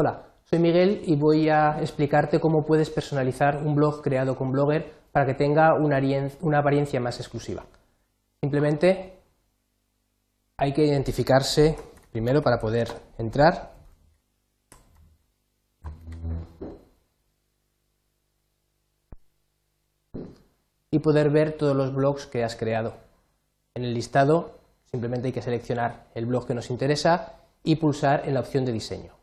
Hola, soy Miguel y voy a explicarte cómo puedes personalizar un blog creado con Blogger para que tenga una, apariencia más exclusiva. Simplemente hay que identificarse primero para poder entrar. Y poder ver todos los blogs que has creado. En el listado simplemente hay que seleccionar el blog que nos interesa y pulsar en la opción de diseño.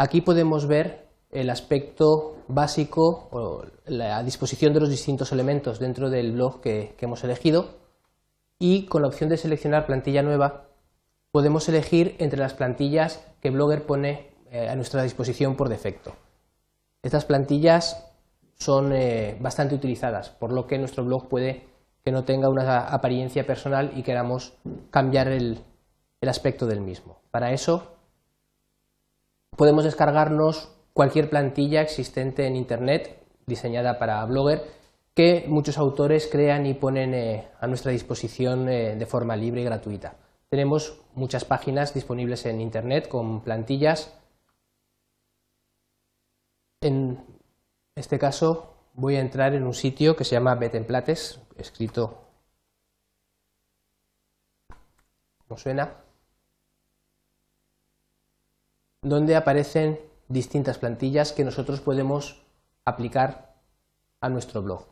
Aquí podemos ver el aspecto básico o la disposición de los distintos elementos dentro del blog que, hemos elegido y con la opción de seleccionar plantilla nueva podemos elegir entre las plantillas que Blogger pone eh, a nuestra disposición por defecto. Estas plantillas son eh, bastante utilizadas, por lo que nuestro blog puede que no tenga una apariencia personal y queramos cambiar el aspecto del mismo. Para eso podemos descargarnos cualquier plantilla existente en Internet diseñada para Blogger que muchos autores crean y ponen eh, a nuestra disposición eh, de forma libre y gratuita. Tenemos muchas páginas disponibles en Internet con plantillas. En este caso voy a entrar en un sitio que se llama Betemplates, escrito como suena, donde aparecen distintas plantillas que nosotros podemos aplicar a nuestro blog.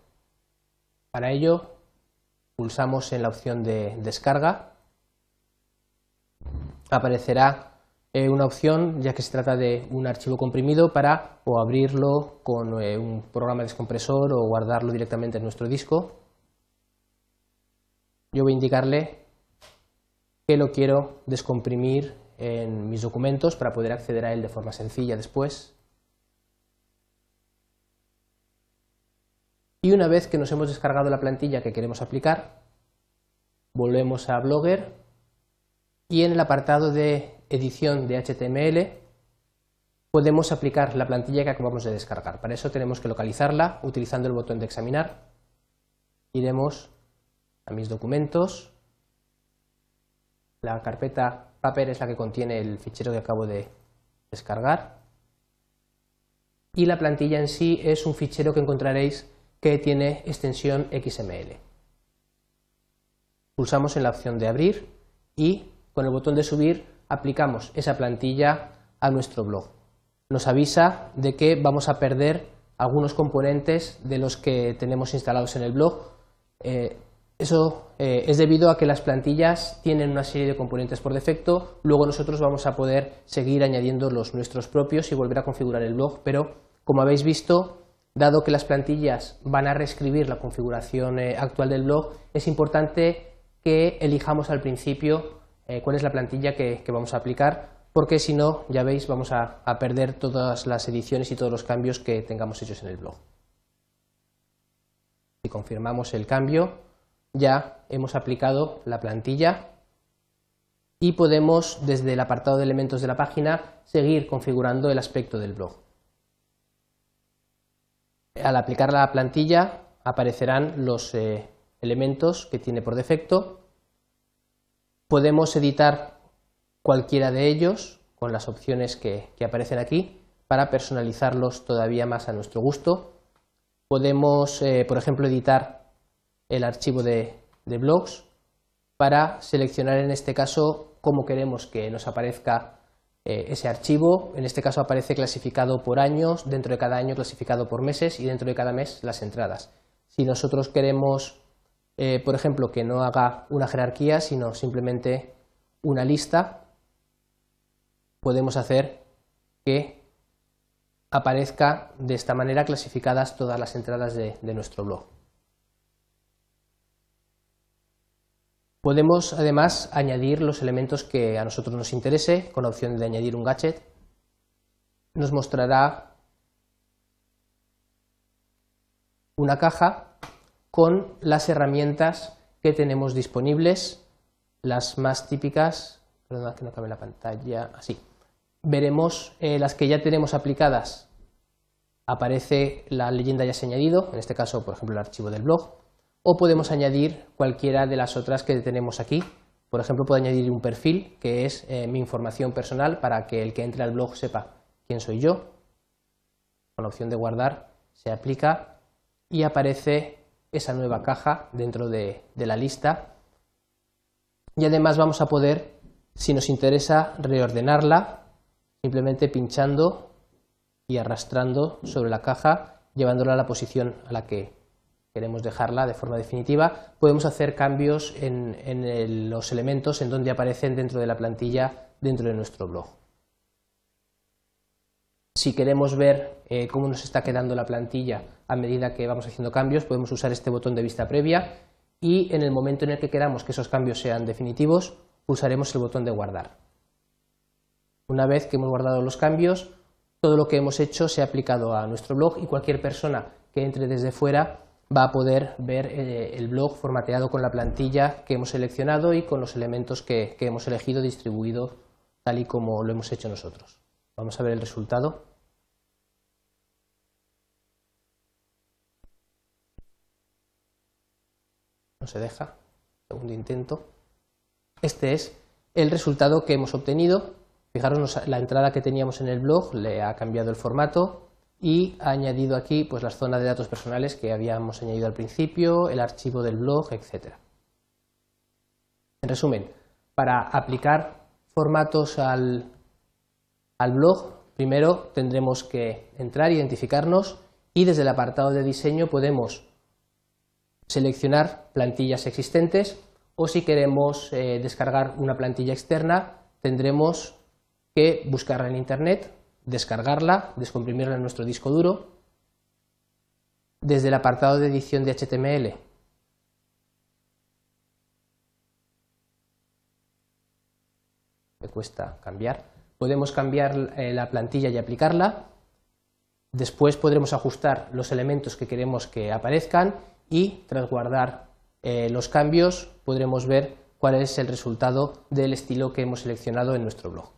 Para ello, pulsamos en la opción de descarga. Aparecerá eh, una opción, ya que se trata de un archivo comprimido, para o abrirlo con eh, un programa descompresor o guardarlo directamente en nuestro disco. Yo voy a indicarle que lo quiero descomprimir en mis documentos para poder acceder a él de forma sencilla después. Y una vez que nos hemos descargado la plantilla que queremos aplicar, volvemos a Blogger y en el apartado de edición de HTML podemos aplicar la plantilla que acabamos de descargar. Para eso tenemos que localizarla utilizando el botón de examinar. Iremos a mis documentos, la carpeta Paper es la que contiene el fichero que acabo de descargar. Y la plantilla en sí es un fichero que encontraréis que tiene extensión XML. Pulsamos en la opción de abrir y con el botón de subir aplicamos esa plantilla a nuestro blog. Nos avisa de que vamos a perder algunos componentes de los que tenemos instalados en el blog. Eh, eso eh, es debido a que las plantillas tienen una serie de componentes por defecto, luego nosotros vamos a poder seguir añadiendo los nuestros propios y volver a configurar el blog, pero como habéis visto, dado que las plantillas van a reescribir la configuración eh, actual del blog, es importante que elijamos al principio eh, cuál es la plantilla que, vamos a aplicar, porque si no, ya veis, vamos a perder todas las ediciones y todos los cambios que tengamos hechos en el blog. Si confirmamos el cambio, ya hemos aplicado la plantilla y podemos, desde el apartado de elementos de la página, seguir configurando el aspecto del blog. Al aplicar la plantilla aparecerán los eh, elementos que tiene por defecto. Podemos editar cualquiera de ellos con las opciones que aparecen aquí para personalizarlos todavía más a nuestro gusto. Podemos, eh, por ejemplo, editar el archivo de, blogs para seleccionar en este caso cómo queremos que nos aparezca eh, ese archivo. En este caso aparece clasificado por años, dentro de cada año clasificado por meses y dentro de cada mes las entradas. Si nosotros queremos, eh, por ejemplo, que no haga una jerarquía, sino simplemente una lista, podemos hacer que aparezca de esta manera clasificadas todas las entradas de nuestro blog. Podemos además añadir los elementos que a nosotros nos interese con la opción de añadir un gadget. Nos mostrará una caja con las herramientas que tenemos disponibles, las más típicas, perdón que no cabe la pantalla, así. Veremos eh, las que ya tenemos aplicadas, aparece la leyenda ya se añadido, en este caso por ejemplo el archivo del blog, o podemos añadir cualquiera de las otras que tenemos aquí, Por ejemplo, puedo añadir un perfil, que es eh, mi información personal, para que el que entre al blog sepa quién soy yo. Con la opción de guardar se aplica y aparece esa nueva caja dentro de, de la lista. Y además vamos a poder, si nos interesa, reordenarla simplemente pinchando y arrastrando sobre la caja, llevándola a la posición a la que queremos dejarla de forma definitiva, podemos hacer cambios en, los elementos en donde aparecen dentro de la plantilla dentro de nuestro blog. Si queremos ver eh, cómo nos está quedando la plantilla a medida que vamos haciendo cambios, podemos usar este botón de vista previa y en el momento en el que queramos que esos cambios sean definitivos, pulsaremos el botón de guardar. Una vez que hemos guardado los cambios, todo lo que hemos hecho se ha aplicado a nuestro blog y cualquier persona que entre desde fuera va a poder ver eh, el blog formateado con la plantilla que hemos seleccionado y con los elementos que, hemos elegido distribuido tal y como lo hemos hecho nosotros. Vamos a ver el resultado. No se deja. Segundo intento. Este es el resultado que hemos obtenido. Fijaros, la entrada que teníamos en el blog le ha cambiado el formato, y ha añadido aquí pues, las zonas de datos personales que habíamos añadido al principio, el archivo del blog, etc. En resumen, para aplicar formatos al, al blog, primero tendremos que entrar, identificarnos y desde el apartado de diseño podemos seleccionar plantillas existentes o si queremos eh, descargar una plantilla externa tendremos que buscarla en Internet descargarla, descomprimirla en nuestro disco duro. Desde el apartado de edición de HTML me cuesta cambiar. Podemos cambiar eh, la plantilla y aplicarla. Después podremos ajustar los elementos que queremos que aparezcan y tras guardar eh, los cambios podremos ver cuál es el resultado del estilo que hemos seleccionado en nuestro blog.